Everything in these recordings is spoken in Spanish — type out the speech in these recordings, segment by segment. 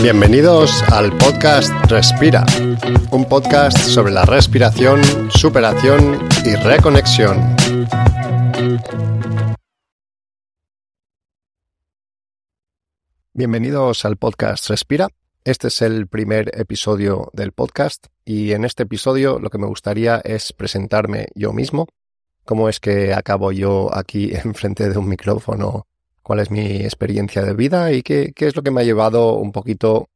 Bienvenidos al podcast Respira, un podcast sobre la respiración, superación y reconexión. Bienvenidos al podcast Respira. Este es el primer episodio del podcast y en este episodio lo que me gustaría es presentarme yo mismo, cómo es que acabo yo aquí enfrente de un micrófono cuál es mi experiencia de vida y qué, es lo que me ha llevado un poquito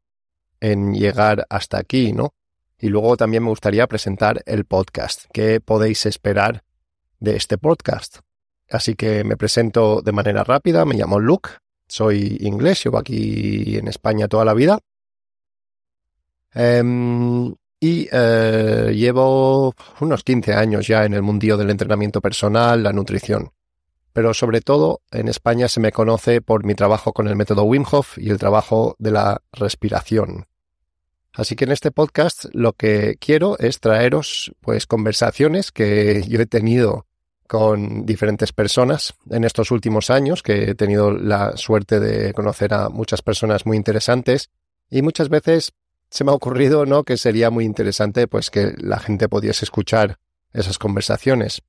en llegar hasta aquí, ¿no? Y luego también me gustaría presentar el podcast. ¿Qué podéis esperar de este podcast? Así que me presento de manera rápida. Me llamo Luke. Soy inglés. Llevo aquí en España toda la vida. Em, y eh, llevo unos 15 años ya en el mundillo del entrenamiento personal, la nutrición pero sobre todo en España se me conoce por mi trabajo con el método Wim Hof y el trabajo de la respiración. Así que en este podcast lo que quiero es traeros pues conversaciones que yo he tenido con diferentes personas en estos últimos años, que he tenido la suerte de conocer a muchas personas muy interesantes y muchas veces se me ha ocurrido, ¿no? que sería muy interesante pues que la gente pudiese escuchar esas conversaciones.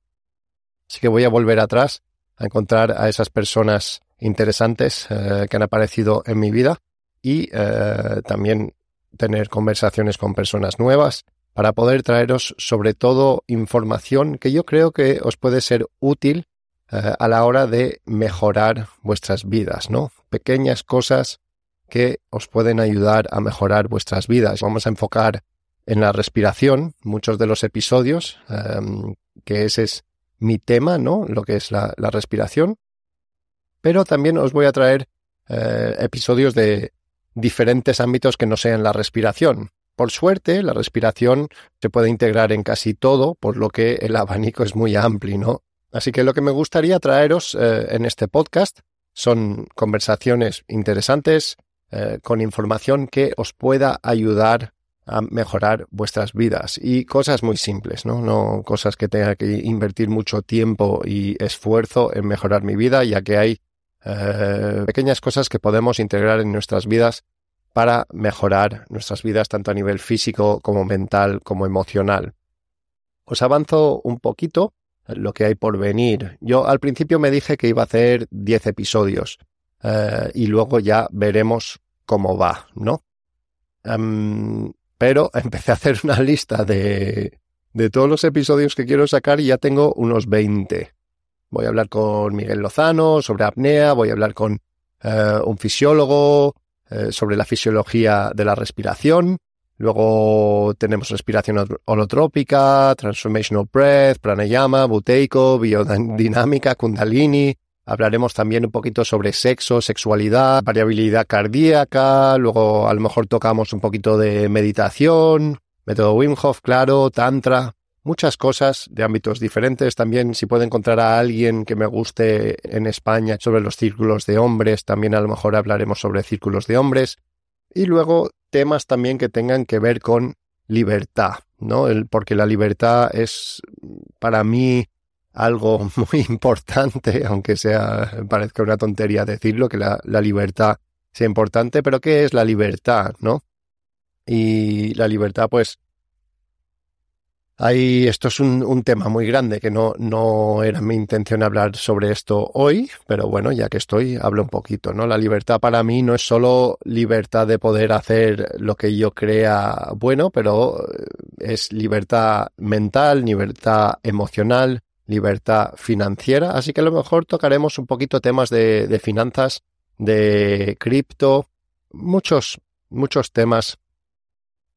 Así que voy a volver atrás a encontrar a esas personas interesantes eh, que han aparecido en mi vida y eh, también tener conversaciones con personas nuevas para poder traeros sobre todo información que yo creo que os puede ser útil eh, a la hora de mejorar vuestras vidas, ¿no? Pequeñas cosas que os pueden ayudar a mejorar vuestras vidas. Vamos a enfocar en la respiración muchos de los episodios, que ese es mi tema, ¿no? Lo que es la, respiración. Pero también os voy a traer eh, episodios de diferentes ámbitos que no sean la respiración. Por suerte, la respiración se puede integrar en casi todo, por lo que el abanico es muy amplio, ¿no? Así que lo que me gustaría traeros eh, en este podcast son conversaciones interesantes, eh, con información que os pueda ayudar a mejorar vuestras vidas y cosas muy simples, ¿no? No cosas que tenga que invertir mucho tiempo y esfuerzo en mejorar mi vida, ya que hay eh, pequeñas cosas que podemos integrar en nuestras vidas para mejorar nuestras vidas tanto a nivel físico como mental como emocional. Os avanzo un poquito lo que hay por venir. Yo al principio me dije que iba a hacer 10 episodios eh, y luego ya veremos cómo va, ¿no? Pero empecé a hacer una lista de, de todos los episodios que quiero sacar y ya tengo unos 20. Voy a hablar con Miguel Lozano sobre apnea, voy a hablar con eh, un fisiólogo eh, sobre la fisiología de la respiración. Luego tenemos respiración holotrópica, transformational breath, pranayama, buteico, biodinámica, kundalini, Hablaremos también un poquito sobre sexo, sexualidad, variabilidad cardíaca, luego a lo mejor tocamos un poquito de meditación, método Wim Hof, claro, tantra, muchas cosas de ámbitos diferentes. También si puedo encontrar a alguien que me guste en España sobre los círculos de hombres, también a lo mejor hablaremos sobre círculos de hombres. Y luego temas también que tengan que ver con libertad, ¿no? Porque la libertad es para mí algo muy importante, aunque sea parezca una tontería decirlo, que la, libertad sea importante, pero ¿qué es la libertad, no? Y la libertad, pues, Ahí, esto es un, un, tema muy grande que no, no era mi intención hablar sobre esto hoy, pero bueno, ya que estoy, hablo un poquito, ¿no? La libertad para mí no es solo libertad de poder hacer lo que yo crea bueno, pero es libertad mental, libertad emocional, libertad financiera, así que a lo mejor tocaremos un poquito temas de, de finanzas, de cripto, muchos, muchos temas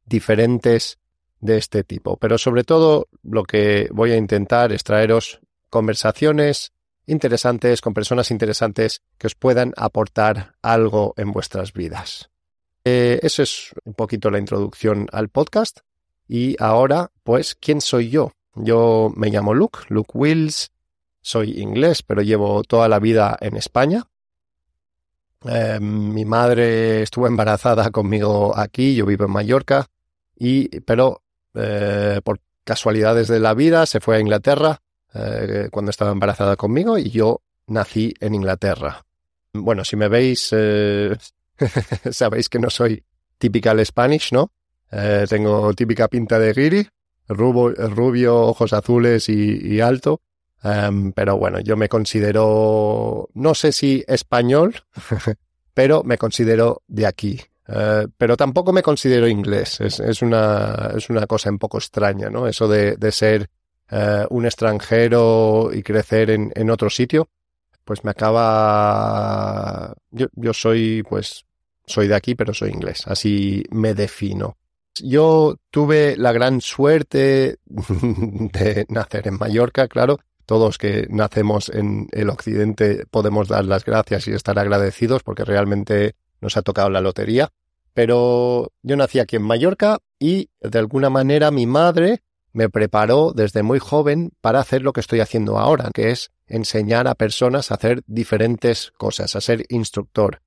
diferentes de este tipo. Pero sobre todo lo que voy a intentar es traeros conversaciones interesantes con personas interesantes que os puedan aportar algo en vuestras vidas. Eh, eso es un poquito la introducción al podcast. Y ahora, pues, ¿quién soy yo? Yo me llamo Luke, Luke Wills, soy inglés, pero llevo toda la vida en España. Eh, mi madre estuvo embarazada conmigo aquí, yo vivo en Mallorca, y, pero eh, por casualidades de la vida se fue a Inglaterra eh, cuando estaba embarazada conmigo y yo nací en Inglaterra. Bueno, si me veis, sabéis que no soy typical Spanish, ¿no? Tengo típica pinta de giri, rubio, rubio ojos azules y, alto. Em, pero bueno, yo me considero, no sé si español, pero me considero de aquí. Eh, pero tampoco me considero inglés. Es, una, es una cosa un poco extraña, ¿no? Eso de, de ser eh, un extranjero y crecer en, en, otro sitio, pues me acaba. Yo, yo soy, pues, soy de aquí, pero soy inglés. Así me defino. Yo tuve la gran suerte de nacer en Mallorca, claro. Todos que nacemos en el occidente podemos dar las gracias y estar agradecidos porque realmente nos ha tocado la lotería. Pero yo nací aquí en Mallorca y de alguna manera mi madre me preparó desde muy joven para hacer lo que estoy haciendo ahora, que es enseñar a personas a hacer diferentes cosas, a ser instructor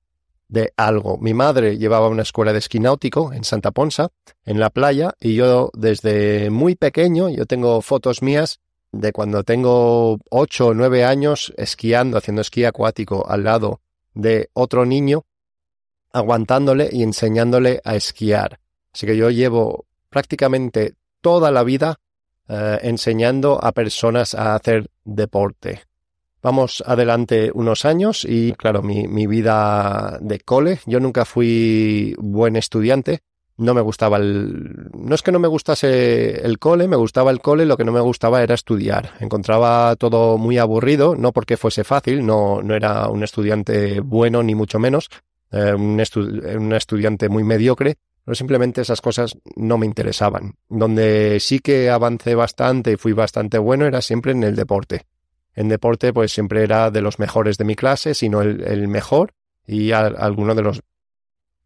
de algo. Mi madre llevaba una escuela de esquí náutico en Santa Ponsa, en la playa, y yo desde muy pequeño, yo tengo fotos mías de cuando tengo ocho o nueve años esquiando, haciendo esquí acuático al lado de otro niño, aguantándole y enseñándole a esquiar. Así que yo llevo prácticamente toda la vida eh, enseñando a personas a hacer deporte. Vamos adelante unos años y claro, mi, mi vida de cole, yo nunca fui buen estudiante, no me gustaba el... No es que no me gustase el cole, me gustaba el cole, lo que no me gustaba era estudiar. Encontraba todo muy aburrido, no porque fuese fácil, no, no era un estudiante bueno ni mucho menos, eh, un, un estudiante muy mediocre, pero simplemente esas cosas no me interesaban. Donde sí que avancé bastante y fui bastante bueno era siempre en el deporte en deporte pues siempre era de los mejores de mi clase, sino el, mejor y alguno de los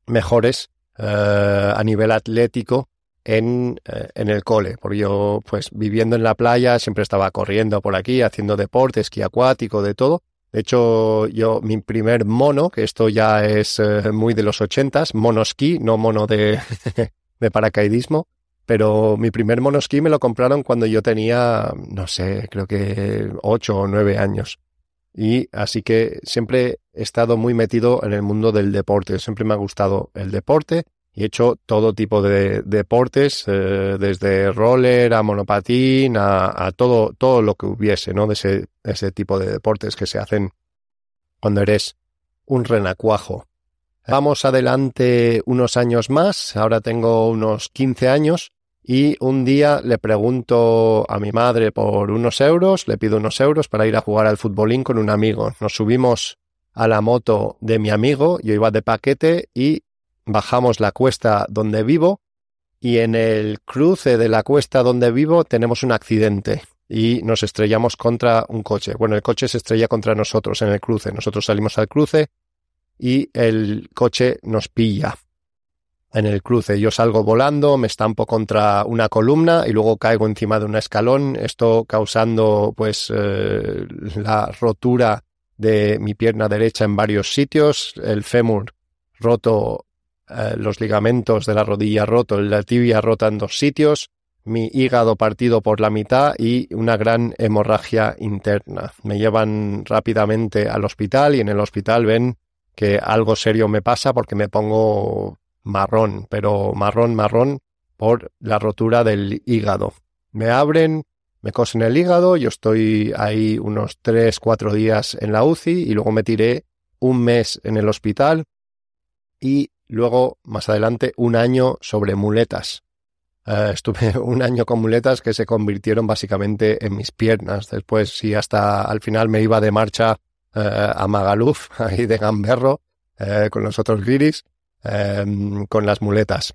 mejores eh, a nivel atlético en, eh, en, el cole, porque yo pues viviendo en la playa siempre estaba corriendo por aquí, haciendo deporte, esquí acuático, de todo. De hecho, yo mi primer mono, que esto ya es eh, muy de los ochentas, monosquí, no mono de, de paracaidismo, pero mi primer monosquí me lo compraron cuando yo tenía, no sé, creo que ocho o nueve años. Y así que siempre he estado muy metido en el mundo del deporte. Siempre me ha gustado el deporte y he hecho todo tipo de deportes, eh, desde roller a monopatín, a, todo, todo lo que hubiese, ¿no? De ese, ese tipo de deportes que se hacen cuando eres un renacuajo. Vamos adelante unos años más, ahora tengo unos 15 años y un día le pregunto a mi madre por unos euros, le pido unos euros para ir a jugar al futbolín con un amigo. Nos subimos a la moto de mi amigo, yo iba de paquete y bajamos la cuesta donde vivo y en el cruce de la cuesta donde vivo tenemos un accidente y nos estrellamos contra un coche. Bueno, el coche se estrella contra nosotros en el cruce. Nosotros salimos al cruce y el coche nos pilla en el cruce. Yo salgo volando, me estampo contra una columna y luego caigo encima de un escalón, esto causando pues eh, la rotura de mi pierna derecha en varios sitios, el fémur roto, eh, los ligamentos de la rodilla roto, la tibia rota en dos sitios, mi hígado partido por la mitad y una gran hemorragia interna. Me llevan rápidamente al hospital y en el hospital ven que algo serio me pasa porque me pongo marrón, pero marrón, marrón por la rotura del hígado. Me abren, me cosen el hígado, yo estoy ahí unos tres, cuatro días en la UCI y luego me tiré un mes en el hospital y luego más adelante un año sobre muletas. Eh, estuve un año con muletas que se convirtieron básicamente en mis piernas. Después, sí, hasta al final me iba de marcha eh, a Magaluf, ahí de Gamberro, eh, con los otros guiris, Em, con las muletas.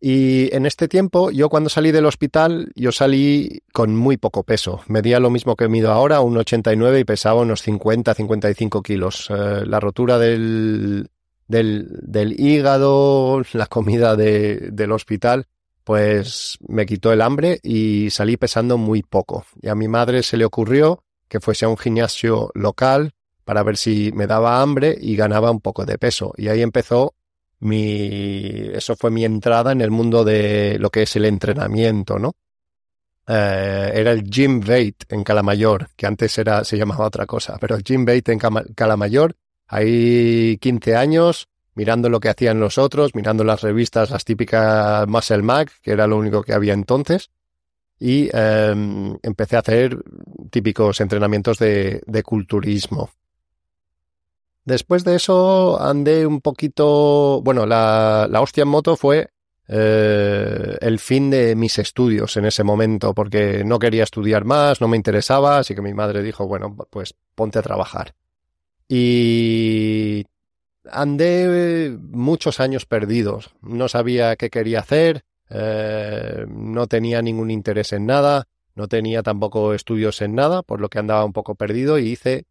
Y en este tiempo, yo cuando salí del hospital, yo salí con muy poco peso. Medía lo mismo que mido ahora, un 89 y pesaba unos 50, 55 kilos. Eh, la rotura del, del, hígado, la comida de, del hospital, pues me quitó el hambre y salí pesando muy poco. Y a mi madre se le ocurrió que fuese a un gimnasio local para ver si me daba hambre y ganaba un poco de peso. Y ahí empezó mi, eso fue mi entrada en el mundo de lo que es el entrenamiento, ¿no? Eh, era el Gym Bait en Calamayor, que antes era, se llamaba otra cosa, pero el Gym Bait en Calamayor, ahí 15 años, mirando lo que hacían los otros, mirando las revistas, las típicas Muscle Mag, que era lo único que había entonces, y em, empecé a hacer típicos entrenamientos de, culturismo. Después de eso andé un poquito, bueno, la, hostia en moto fue eh, el fin de mis estudios en ese momento, porque no quería estudiar más, no me interesaba, así que mi madre dijo, bueno, pues ponte a trabajar. Y andé muchos años perdidos, no sabía qué quería hacer, eh, no tenía ningún interés en nada, no tenía tampoco estudios en nada, por lo que andaba un poco perdido y hice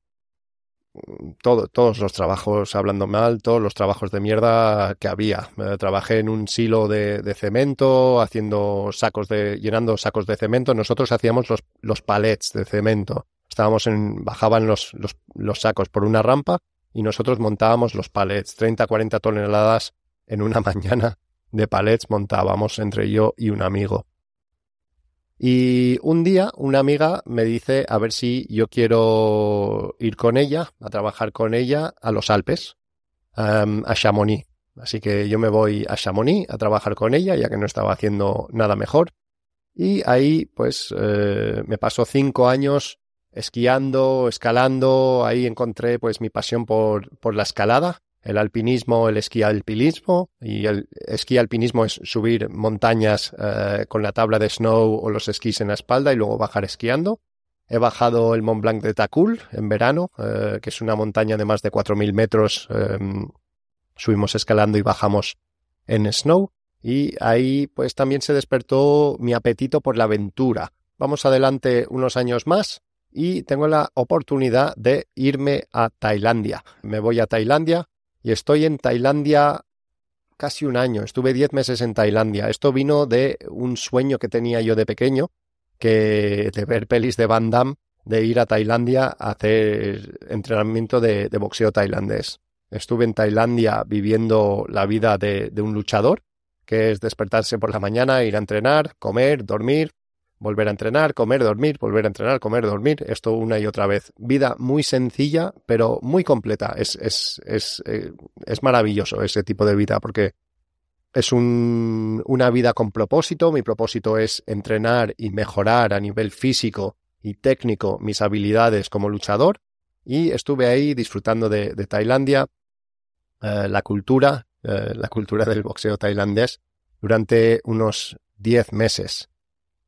todo, todos los trabajos, hablando mal, todos los trabajos de mierda que había. Eh, trabajé en un silo de, cemento, haciendo sacos de, llenando sacos de cemento. Nosotros hacíamos los, los palets de cemento. Estábamos en, bajaban los, los, los sacos por una rampa y nosotros montábamos los palets, 30, 40 toneladas en una mañana de palets montábamos entre yo y un amigo. Y un día una amiga me dice a ver si yo quiero ir con ella, a trabajar con ella a los Alpes, a Chamonix. Así que yo me voy a Chamonix a trabajar con ella, ya que no estaba haciendo nada mejor. Y ahí, pues, eh, me pasó cinco años esquiando, escalando. Ahí encontré, pues, mi pasión por, por la escalada el alpinismo, el esquí alpinismo, y el esquí alpinismo es subir montañas eh, con la tabla de snow o los esquís en la espalda y luego bajar esquiando. He bajado el Mont Blanc de Takul en verano, eh, que es una montaña de más de 4.000 metros. Em, subimos escalando y bajamos en snow. Y ahí pues también se despertó mi apetito por la aventura. Vamos adelante unos años más y tengo la oportunidad de irme a Tailandia. Me voy a Tailandia y estoy en Tailandia casi un año. Estuve diez meses en Tailandia. Esto vino de un sueño que tenía yo de pequeño, que de ver pelis de Van Damme, de ir a Tailandia a hacer entrenamiento de, boxeo tailandés. Estuve en Tailandia viviendo la vida de, de un luchador, que es despertarse por la mañana, ir a entrenar, comer, dormir, volver a entrenar, comer, dormir, volver a entrenar, comer, dormir, esto una y otra vez. Vida muy sencilla, pero muy completa. Es, es, es, eh, es maravilloso ese tipo de vida porque es un, una vida con propósito. Mi propósito es entrenar y mejorar a nivel físico y técnico mis habilidades como luchador. Y estuve ahí disfrutando de, Tailandia, eh, la cultura, eh, la cultura del boxeo tailandés durante unos 10 meses.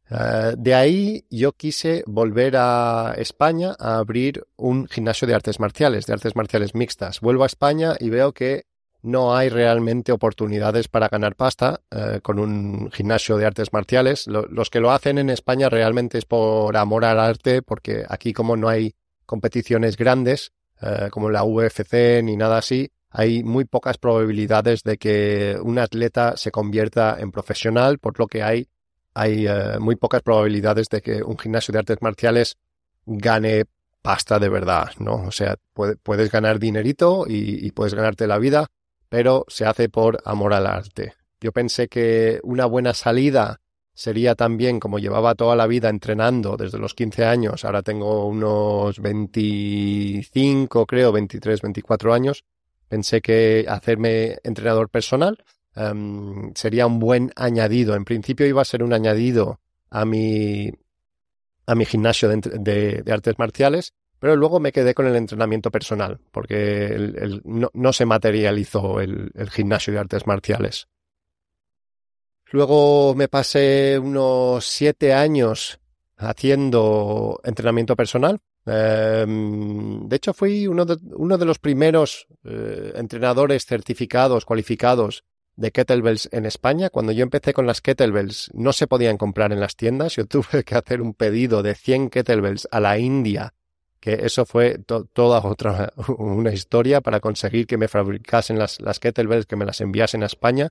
Eh, de ahí yo quise volver a España a abrir un gimnasio de artes marciales, de artes marciales mixtas. Vuelvo a España y veo que no hay realmente oportunidades para ganar pasta eh, con un gimnasio de artes marciales. los que lo hacen en España realmente es por amor al arte, porque aquí como no hay competiciones grandes, eh, como la UFC ni nada así, hay muy pocas probabilidades de que un atleta se convierta en profesional, por lo que hay hay eh, muy pocas probabilidades de que un gimnasio de artes marciales gane pasta de verdad, ¿no? O sea, puedes ganar dinerito y, puedes ganarte la vida, pero se hace por amor al arte. Yo pensé que una buena salida sería también, como llevaba toda la vida entrenando desde los 15 años, ahora tengo unos 25, creo, 23, 24 años, pensé que hacerme entrenador personal Em, sería un buen añadido. En principio iba a ser un añadido a mi, a mi gimnasio de, artes marciales, pero luego me quedé con el entrenamiento personal, porque no, se materializó el, gimnasio de artes marciales. Luego me pasé unos siete años haciendo entrenamiento personal. Em, de hecho, fui uno de, uno de los primeros eh, entrenadores certificados, cualificados de kettlebells en España. Cuando yo empecé con las kettlebells no se podían comprar en las tiendas. Yo tuve que hacer un pedido de 100 kettlebells a la India, que eso fue toda otra una historia para conseguir que me fabricasen las, las kettlebells, que me las enviasen a España.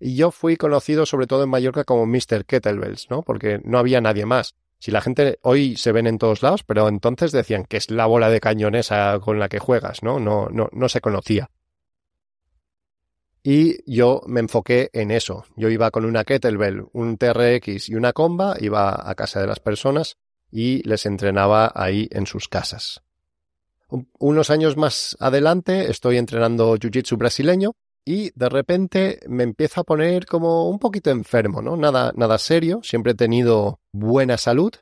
Y yo fui conocido sobre todo en Mallorca como Mr. Kettlebells, ¿no? Porque no había nadie más. Si la gente hoy se ven en todos lados, pero entonces decían que es la bola de cañonesa con la que juegas, ¿no? No, no, no se conocía. Y yo me enfoqué en eso. Yo iba con una kettlebell, un TRX y una comba, iba a casa de las personas y les entrenaba ahí en sus casas. Unos años más adelante estoy entrenando Jiu-Jitsu brasileño y de repente me empiezo a poner como un poquito enfermo, ¿no? Nada, nada serio, siempre he tenido buena salud,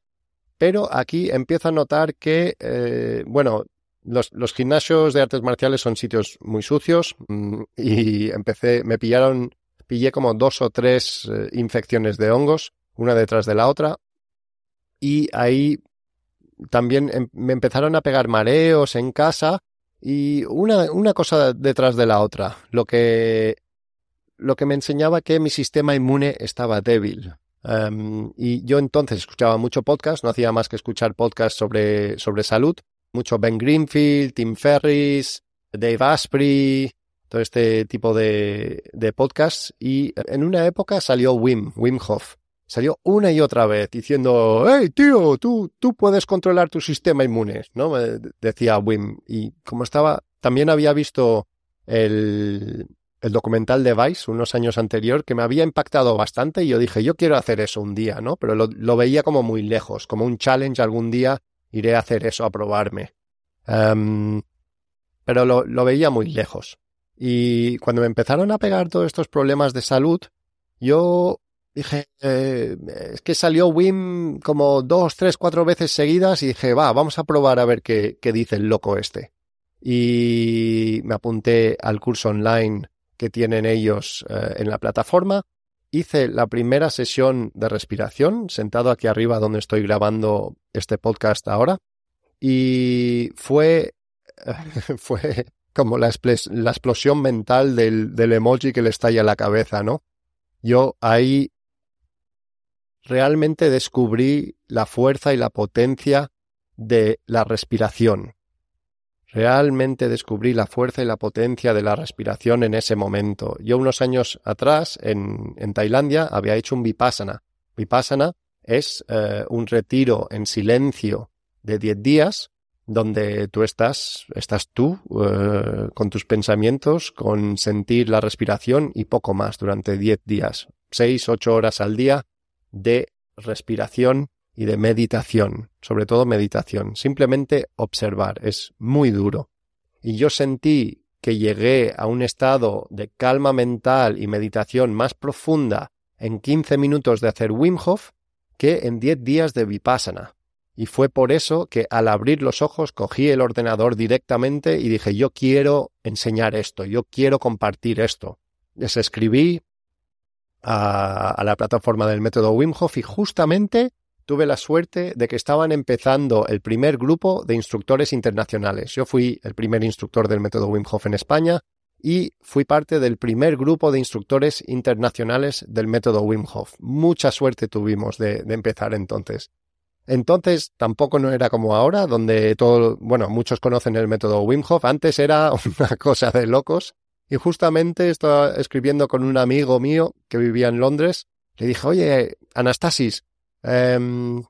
pero aquí empiezo a notar que, eh, bueno, los, gimnasios de artes marciales son sitios muy sucios mm, y empecé, me pillaron, pillé como dos o tres eh, infecciones de hongos, una detrás de la otra, y ahí también em, me empezaron a pegar mareos en casa y una, una cosa detrás de la otra, lo que, lo que me enseñaba que mi sistema inmune estaba débil. Um, y yo entonces escuchaba mucho podcast, no hacía más que escuchar podcast sobre, sobre salud, mucho Ben Greenfield, Tim Ferris, Dave Asprey, todo este tipo de, de podcasts. Y en una época salió Wim, Wim Hof salió una y otra vez diciendo, hey tío, tú, tú puedes controlar tu sistema inmune, ¿no? decía Wim. Y como estaba, también había visto el, el documental de Vice unos años anterior que me había impactado bastante y yo dije, yo quiero hacer eso un día, ¿no? Pero lo, lo veía como muy lejos, como un challenge algún día iré a hacer eso, a probarme. Um, pero lo, lo veía muy lejos. Y cuando me empezaron a pegar todos estos problemas de salud, yo dije, eh, es que salió Wim como dos, tres, cuatro veces seguidas y dije, va, vamos a probar a ver qué, qué dice el loco este. Y me apunté al curso online que tienen ellos eh, en la plataforma. Hice la primera sesión de respiración, sentado aquí arriba donde estoy grabando este podcast ahora. Y fue, fue como la, explosión mental del, del emoji que le estalla la cabeza, ¿no? Yo ahí realmente descubrí la fuerza y la potencia de la respiración. Realmente descubrí la fuerza y la potencia de la respiración en ese momento. Yo unos años atrás, en, en Tailandia, había hecho un vipassana. Vipassana es eh, un retiro en silencio de 10 días donde tú estás, estás tú eh, con tus pensamientos, con sentir la respiración y poco más durante 10 días, 6, 8 horas al día de respiración y de meditación, sobre todo meditación, simplemente observar, es muy duro. Y yo sentí que llegué a un estado de calma mental y meditación más profunda en 15 minutos de hacer Wim Hof que en 10 días de Vipassana. Y fue por eso que al abrir los ojos cogí el ordenador directamente y dije yo quiero enseñar esto, yo quiero compartir esto. Les escribí a, la plataforma del método Wim Hof y justamente tuve la suerte de que estaban empezando el primer grupo de instructores internacionales. Yo fui el primer instructor del método Wim Hof en España y fui parte del primer grupo de instructores internacionales del método Wim Hof. Mucha suerte tuvimos de, empezar entonces. Entonces tampoco no era como ahora, donde todo, bueno, muchos conocen el método Wim Hof. Antes era una cosa de locos y justamente estaba escribiendo con un amigo mío que vivía en Londres. Le dije, oye, Anastasis, em,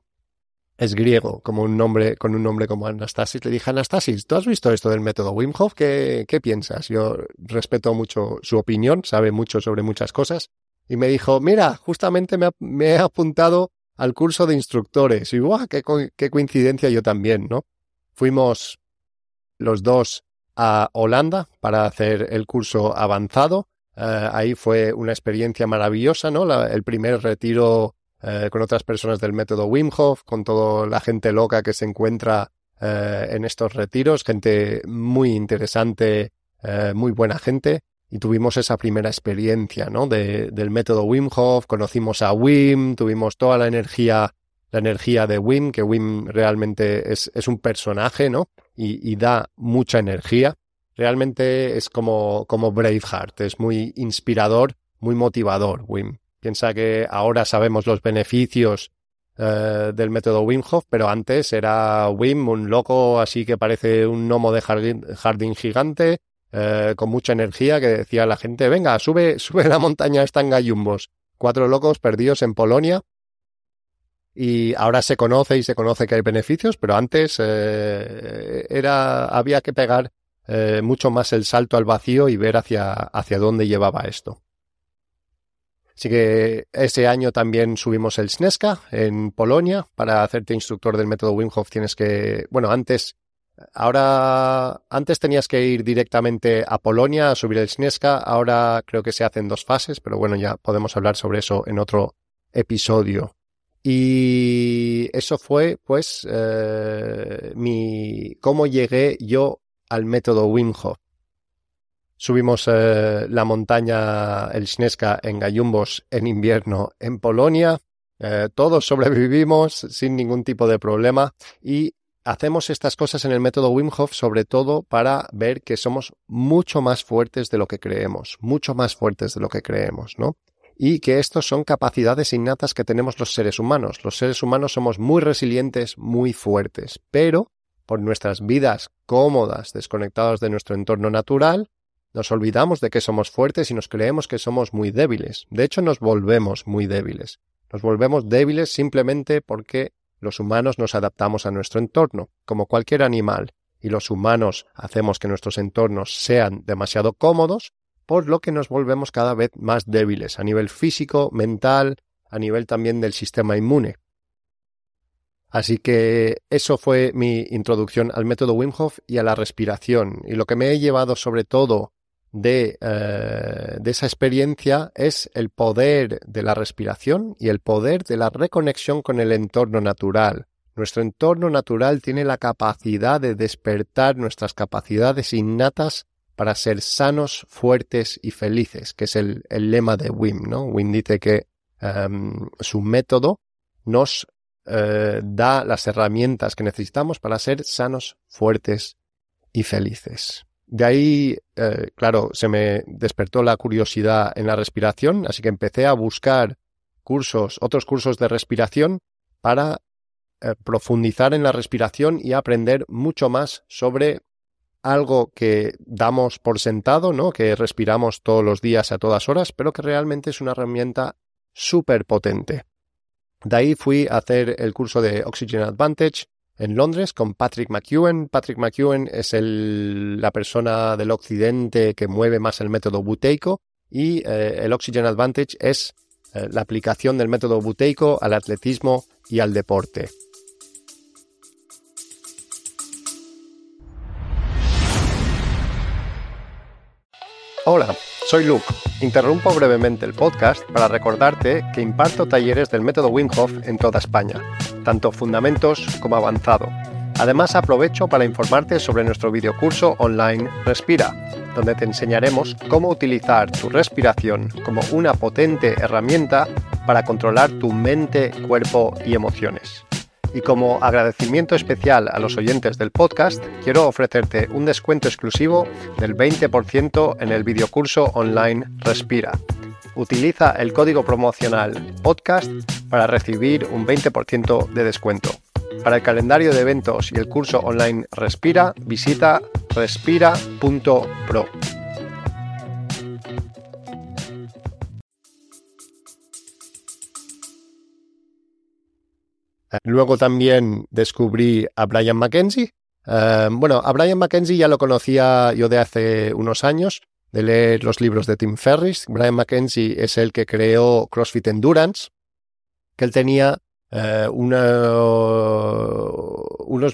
es griego, como un nombre, con un nombre como Anastasis. Le dije, Anastasis, ¿tú has visto esto del método Wim Hof? ¿Qué, qué piensas? Yo respeto mucho su opinión, sabe mucho sobre muchas cosas. Y me dijo, mira, justamente me, he apuntado al curso de instructores. Y ¡guau! Qué, qué coincidencia yo también, ¿no? Fuimos los dos a Holanda para hacer el curso avanzado. Eh, ahí fue una experiencia maravillosa, ¿no? el primer retiro eh, con otras personas del método Wim Hof, con toda la gente loca que se encuentra eh, en estos retiros, gente muy interesante, muy buena gente. Y tuvimos esa primera experiencia, ¿no? De, del método Wim Hof, conocimos a Wim, tuvimos toda la energía la energía de Wim, que Wim realmente es, es un personaje, ¿no? Y, y, da mucha energía. Realmente es como, como Braveheart, es muy inspirador, muy motivador, Wim. Piensa que ahora sabemos los beneficios eh, del método Wim Hof, pero antes era Wim, un loco así que parece un gnomo de jardín, jardín gigante, eh, con mucha energía, que decía la gente, venga, sube, sube la montaña esta en gallumbos. Cuatro locos perdidos en Polonia y ahora se conoce y se conoce que hay beneficios, pero antes eh, era había que pegar mucho más el salto al vacío y ver hacia, hacia dónde llevaba esto. Así que ese año también subimos el SNESCA en Polonia. Para hacerte instructor del método Wim Hof tienes que, bueno, antes Ahora, antes tenías que ir directamente a Polonia a subir el Sneska, ahora creo que se hacen dos fases, pero bueno, ya podemos hablar sobre eso en otro episodio. Y eso fue, pues, eh, mi, cómo llegué yo al método Wim Hof. Subimos eh, la montaña, el Sneska, en Gallumbos en invierno en Polonia. Eh, todos sobrevivimos sin ningún tipo de problema y hacemos estas cosas en el método Wim Hof sobre todo para ver que somos mucho más fuertes de lo que creemos, mucho más fuertes de lo que creemos, ¿no? Y que estos son capacidades innatas que tenemos los seres humanos. Los seres humanos somos muy resilientes, muy fuertes, pero por nuestras vidas cómodas, desconectados de nuestro entorno natural, nos olvidamos de que somos fuertes y nos creemos que somos muy débiles. De hecho, nos volvemos muy débiles. Nos volvemos débiles simplemente porque los humanos nos adaptamos a nuestro entorno, como cualquier animal, y los humanos hacemos que nuestros entornos sean demasiado cómodos, por lo que nos volvemos cada vez más débiles a nivel físico, mental, a nivel también del sistema inmune. Así que eso fue mi introducción al método Wim Hof y a la respiración. Y lo que me he llevado sobre todo de, eh, de, esa experiencia es el poder de la respiración y el poder de la reconexión con el entorno natural. Nuestro entorno natural tiene la capacidad de despertar nuestras capacidades innatas para ser sanos, fuertes y felices, que es el, lema de Wim. Wim dice que em, su método nos eh, da las herramientas que necesitamos para ser sanos, fuertes y felices. De ahí, eh, claro, se me despertó la curiosidad en la respiración, así que empecé a buscar cursos, otros cursos de respiración para eh, profundizar en la respiración y aprender mucho más sobre algo que damos por sentado, ¿no? Que respiramos todos los días a todas horas, pero que realmente es una herramienta súper potente. De ahí fui a hacer el curso de Oxygen Advantage, en Londres con Patrick McEwen. Patrick McEwen es la persona del occidente que mueve más el método buteico y eh, el Oxygen Advantage es eh, la aplicación del método buteico al atletismo y al deporte. Hola, soy Luke. Interrumpo brevemente el podcast para recordarte que imparto talleres del método Wim en toda España, tanto fundamentos como avanzado. Además aprovecho para informarte sobre nuestro videocurso online Respira, donde te enseñaremos cómo utilizar tu respiración como una potente herramienta para controlar tu mente, cuerpo y emociones. Y como agradecimiento especial a los oyentes del podcast, quiero ofrecerte un descuento exclusivo del 20% en el videocurso online Respira. Utiliza el código promocional podcast para recibir un 20% de descuento. Para el calendario de eventos y el curso online Respira, visita respira.pro. Luego también descubrí a Brian McKenzie. Eh, bueno, a Brian McKenzie ya lo conocía yo de hace unos años, de leer los libros de Tim Ferriss. Brian McKenzie es el que creó CrossFit Endurance, que él tenía eh, unos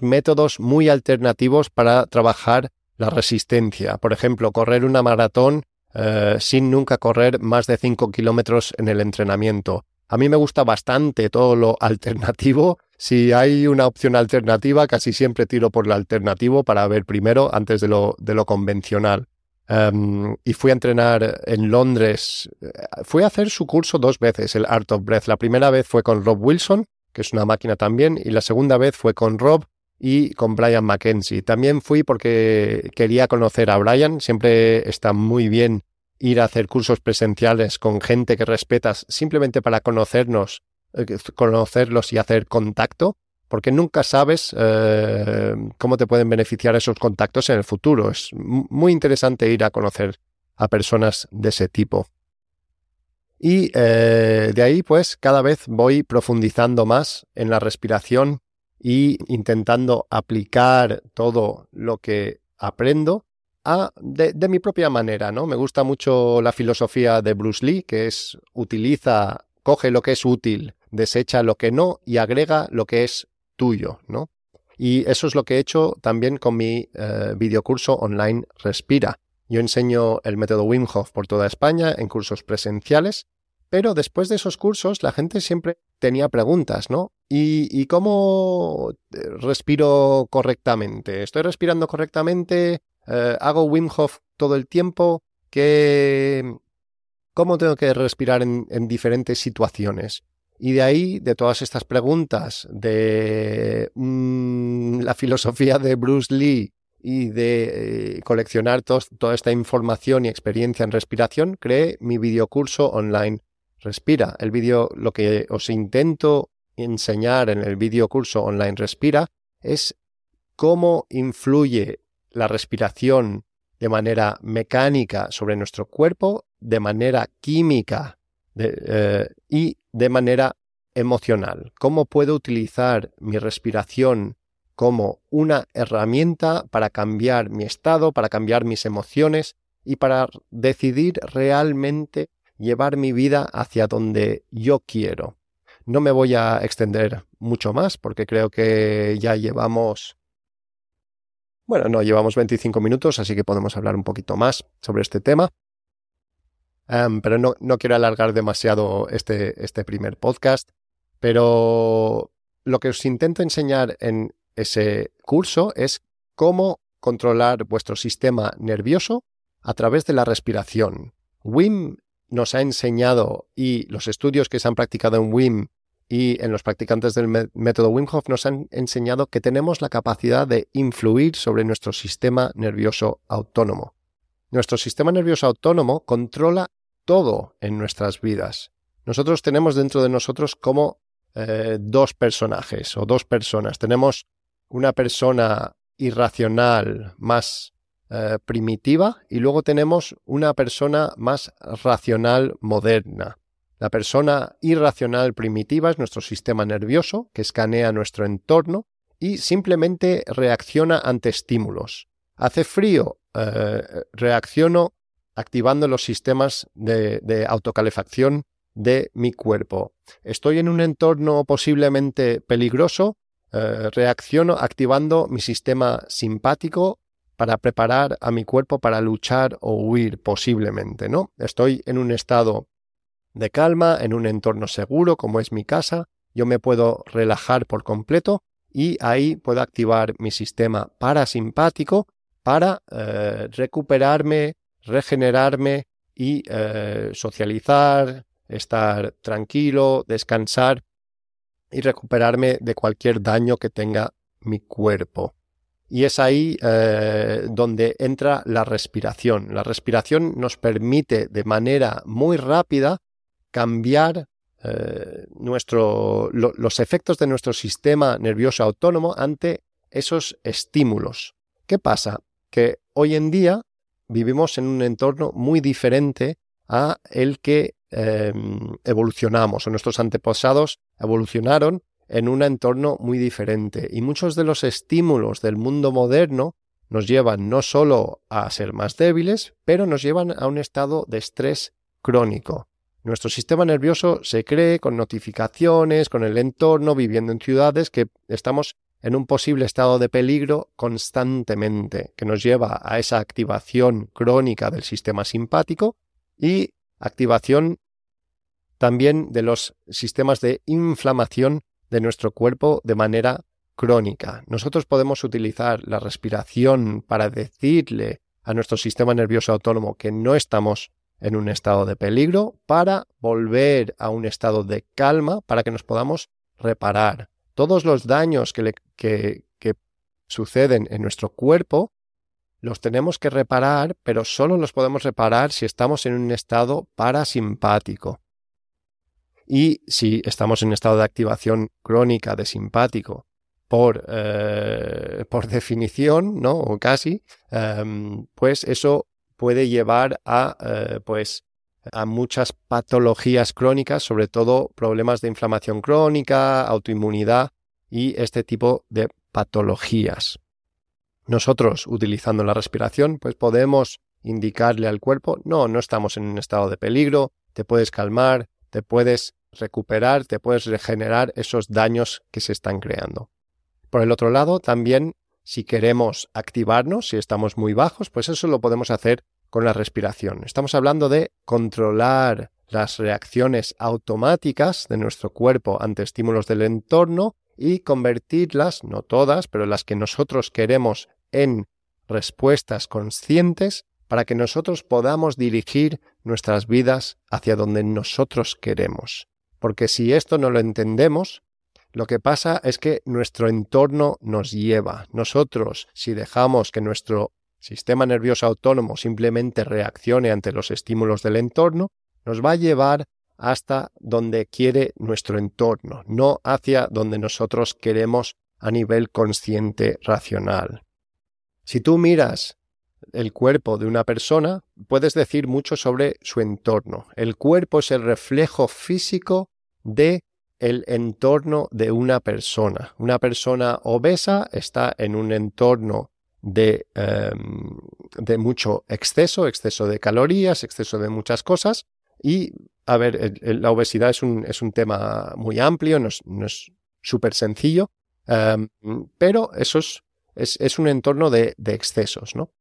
métodos muy alternativos para trabajar la resistencia. Por ejemplo, correr una maratón eh, sin nunca correr más de 5 kilómetros en el entrenamiento. A mí me gusta bastante todo lo alternativo. Si hay una opción alternativa, casi siempre tiro por lo alternativo para ver primero antes de lo, de lo convencional. Em, y fui a entrenar en Londres. Fui a hacer su curso dos veces, el Art of Breath. La primera vez fue con Rob Wilson, que es una máquina también, y la segunda vez fue con Rob y con Brian McKenzie. También fui porque quería conocer a Brian. Siempre está muy bien ir a hacer cursos presenciales con gente que respetas simplemente para conocernos, eh, conocerlos y hacer contacto, porque nunca sabes eh, cómo te pueden beneficiar esos contactos en el futuro. Es muy interesante ir a conocer a personas de ese tipo. Y eh, de ahí, pues, cada vez voy profundizando más en la respiración y intentando aplicar todo lo que aprendo de, mi propia manera, ¿no? Me gusta mucho la filosofía de Bruce Lee, que es utiliza, coge lo que es útil, desecha lo que no y agrega lo que es tuyo, ¿no? Y eso es lo que he hecho también con mi eh, videocurso online Respira. Yo enseño el método Wim Hof por toda España en cursos presenciales, pero después de esos cursos la gente siempre tenía preguntas, ¿no? ¿Y, cómo eh, respiro correctamente? ¿Estoy respirando correctamente? Eh, ¿Hago Wim Hof todo el tiempo? ¿Qué, ¿Cómo tengo que respirar en diferentes situaciones? Y de ahí, de todas estas preguntas, de mm, la filosofía de Bruce Lee y de eh, coleccionar toda esta información y experiencia en respiración, creé mi videocurso online Respira. El vídeo, lo que os intento enseñar en el videocurso online Respira es cómo influye la respiración de manera mecánica sobre nuestro cuerpo, de manera química eh, y de manera emocional. ¿Cómo puedo utilizar mi respiración como una herramienta para cambiar mi estado, para cambiar mis emociones y para decidir realmente llevar mi vida hacia donde yo quiero? No me voy a extender mucho más porque creo que ya llevamos... Bueno, no, llevamos 25 minutos, así que podemos hablar un poquito más sobre este tema pero no, no, quiero alargar demasiado este, este primer podcast. Pero lo que os intento enseñar en ese curso es cómo controlar vuestro sistema nervioso a través de la respiración. WIM nos ha enseñado y los estudios que se han practicado en WIM y en los practicantes del método Wim Hof nos han enseñado que tenemos la capacidad de influir sobre nuestro sistema nervioso autónomo. Nuestro sistema nervioso autónomo controla todo en nuestras vidas. Nosotros tenemos dentro de nosotros como eh, dos personajes o dos personas. Tenemos una persona irracional más eh, primitiva y luego tenemos una persona más racional moderna. La persona irracional primitiva es nuestro sistema nervioso que escanea nuestro entorno y simplemente reacciona ante estímulos. Hace frío, eh, reacciono activando los sistemas de, autocalefacción de mi cuerpo. Estoy en un entorno posiblemente peligroso, eh, reacciono activando mi sistema simpático para preparar a mi cuerpo para luchar o huir posiblemente, ¿no? Estoy en un estado de calma, en un entorno seguro como es mi casa, yo me puedo relajar por completo y ahí puedo activar mi sistema parasimpático para eh, recuperarme, regenerarme y eh, socializar, estar tranquilo, descansar y recuperarme de cualquier daño que tenga mi cuerpo. Y es ahí eh, donde entra la respiración. La respiración nos permite de manera muy rápida cambiar eh, nuestro, los efectos de nuestro sistema nervioso autónomo ante esos estímulos. ¿Qué pasa? Que hoy en día vivimos en un entorno muy diferente a el que em, evolucionamos o nuestros antepasados evolucionaron en un entorno muy diferente y muchos de los estímulos del mundo moderno nos llevan no solo a ser más débiles, pero nos llevan a un estado de estrés crónico. Nuestro sistema nervioso se cree con notificaciones, con el entorno, viviendo en ciudades que estamos en un posible estado de peligro constantemente, que nos lleva a esa activación crónica del sistema simpático y activación también de los sistemas de inflamación de nuestro cuerpo de manera crónica. Nosotros podemos utilizar la respiración para decirle a nuestro sistema nervioso autónomo que no estamos en un estado de peligro para volver a un estado de calma para que nos podamos reparar, todos los daños que, que, suceden en nuestro cuerpo los tenemos que reparar, pero solo los podemos reparar si estamos en un estado parasimpático. Y si estamos en un estado de activación crónica de simpático, por, eh, por definición, ¿no? O casi, em, pues eso puede llevar a, eh, pues, a muchas patologías crónicas, sobre todo problemas de inflamación crónica, autoinmunidad y este tipo de patologías. Nosotros, utilizando la respiración, pues podemos indicarle al cuerpo, no, no estamos en un estado de peligro, te puedes calmar, te puedes recuperar, te puedes regenerar esos daños que se están creando. Por el otro lado, también si queremos activarnos, si estamos muy bajos, pues eso lo podemos hacer con la respiración. Estamos hablando de controlar las reacciones automáticas de nuestro cuerpo ante estímulos del entorno y convertirlas, no todas, pero las que nosotros queremos en respuestas conscientes para que nosotros podamos dirigir nuestras vidas hacia donde nosotros queremos. Porque si esto no lo entendemos, lo que pasa es que nuestro entorno nos lleva. Nosotros, si dejamos que nuestro sistema nervioso autónomo simplemente reaccione ante los estímulos del entorno, nos va a llevar hasta donde quiere nuestro entorno, no hacia donde nosotros queremos a nivel consciente racional. Si tú miras el cuerpo de una persona, puedes decir mucho sobre su entorno. El cuerpo es el reflejo físico de el entorno de una persona. Una persona obesa está en un entorno de, em, de mucho exceso, exceso de calorías, exceso de muchas cosas. Y, a ver, la obesidad es un, es un, tema muy amplio, no es súper sencillo, em, pero eso es, es, un entorno de, de excesos, ¿no?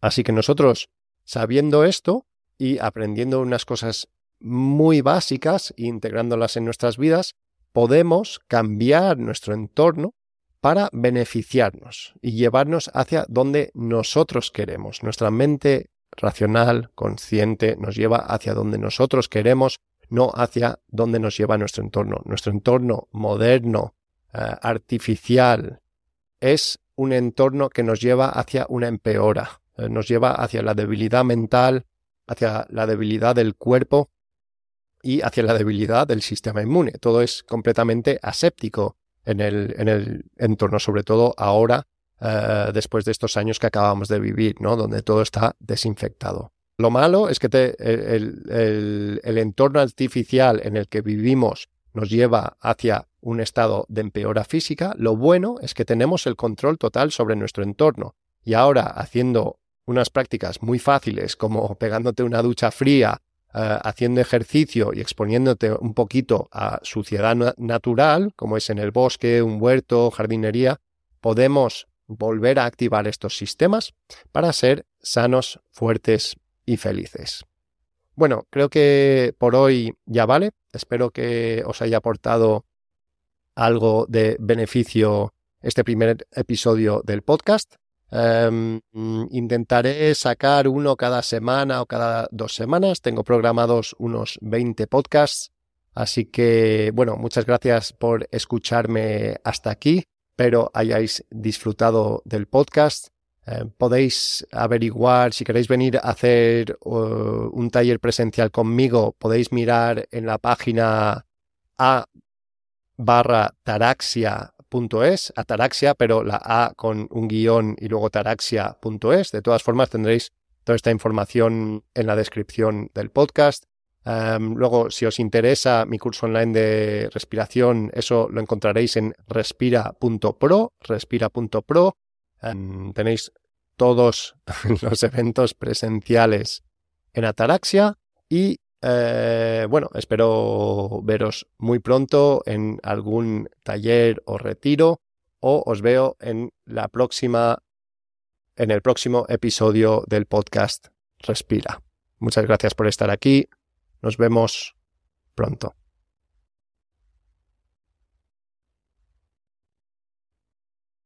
Así que nosotros, sabiendo esto y aprendiendo unas cosas muy básicas integrándolas en nuestras vidas, podemos cambiar nuestro entorno para beneficiarnos y llevarnos hacia donde nosotros queremos. Nuestra mente racional, consciente, nos lleva hacia donde nosotros queremos, no hacia donde nos lleva nuestro entorno. Nuestro entorno moderno, eh, artificial, es un entorno que nos lleva hacia una empeora, eh, nos lleva hacia la debilidad mental, hacia la debilidad del cuerpo y hacia la debilidad del sistema inmune. Todo es completamente aséptico en el, en el entorno, sobre todo ahora, eh, después de estos años que acabamos de vivir, ¿no? donde todo está desinfectado. Lo malo es que el, el, entorno artificial en el que vivimos nos lleva hacia un estado de empeora física. Lo bueno es que tenemos el control total sobre nuestro entorno. Y ahora, haciendo unas prácticas muy fáciles como pegándote una ducha fría haciendo ejercicio y exponiéndote un poquito a suciedad natural, como es en el bosque, un huerto, jardinería, podemos volver a activar estos sistemas para ser sanos, fuertes y felices. Bueno, creo que por hoy ya vale. Espero que os haya aportado algo de beneficio este primer episodio del podcast. Em, intentaré sacar uno cada semana o cada dos semanas. Tengo programados unos 20 podcasts. Así que, bueno, muchas gracias por escucharme hasta aquí. Espero hayáis disfrutado del podcast. Em, podéis averiguar, si queréis venir a hacer un taller presencial conmigo, podéis mirar en la página a barra taraxia es, ataraxia, pero la A con un guion y luego taraxia.es. De todas formas, tendréis toda esta información en la descripción del podcast. Em, luego, si os interesa mi curso online de respiración, eso lo encontraréis en respira.pro, respira.pro. Em, tenéis todos los eventos presenciales en Ataraxia y eh, bueno, espero veros muy pronto en algún taller o retiro o os veo en la próxima en el próximo episodio del podcast Respira. Muchas gracias por estar aquí. Nos vemos pronto.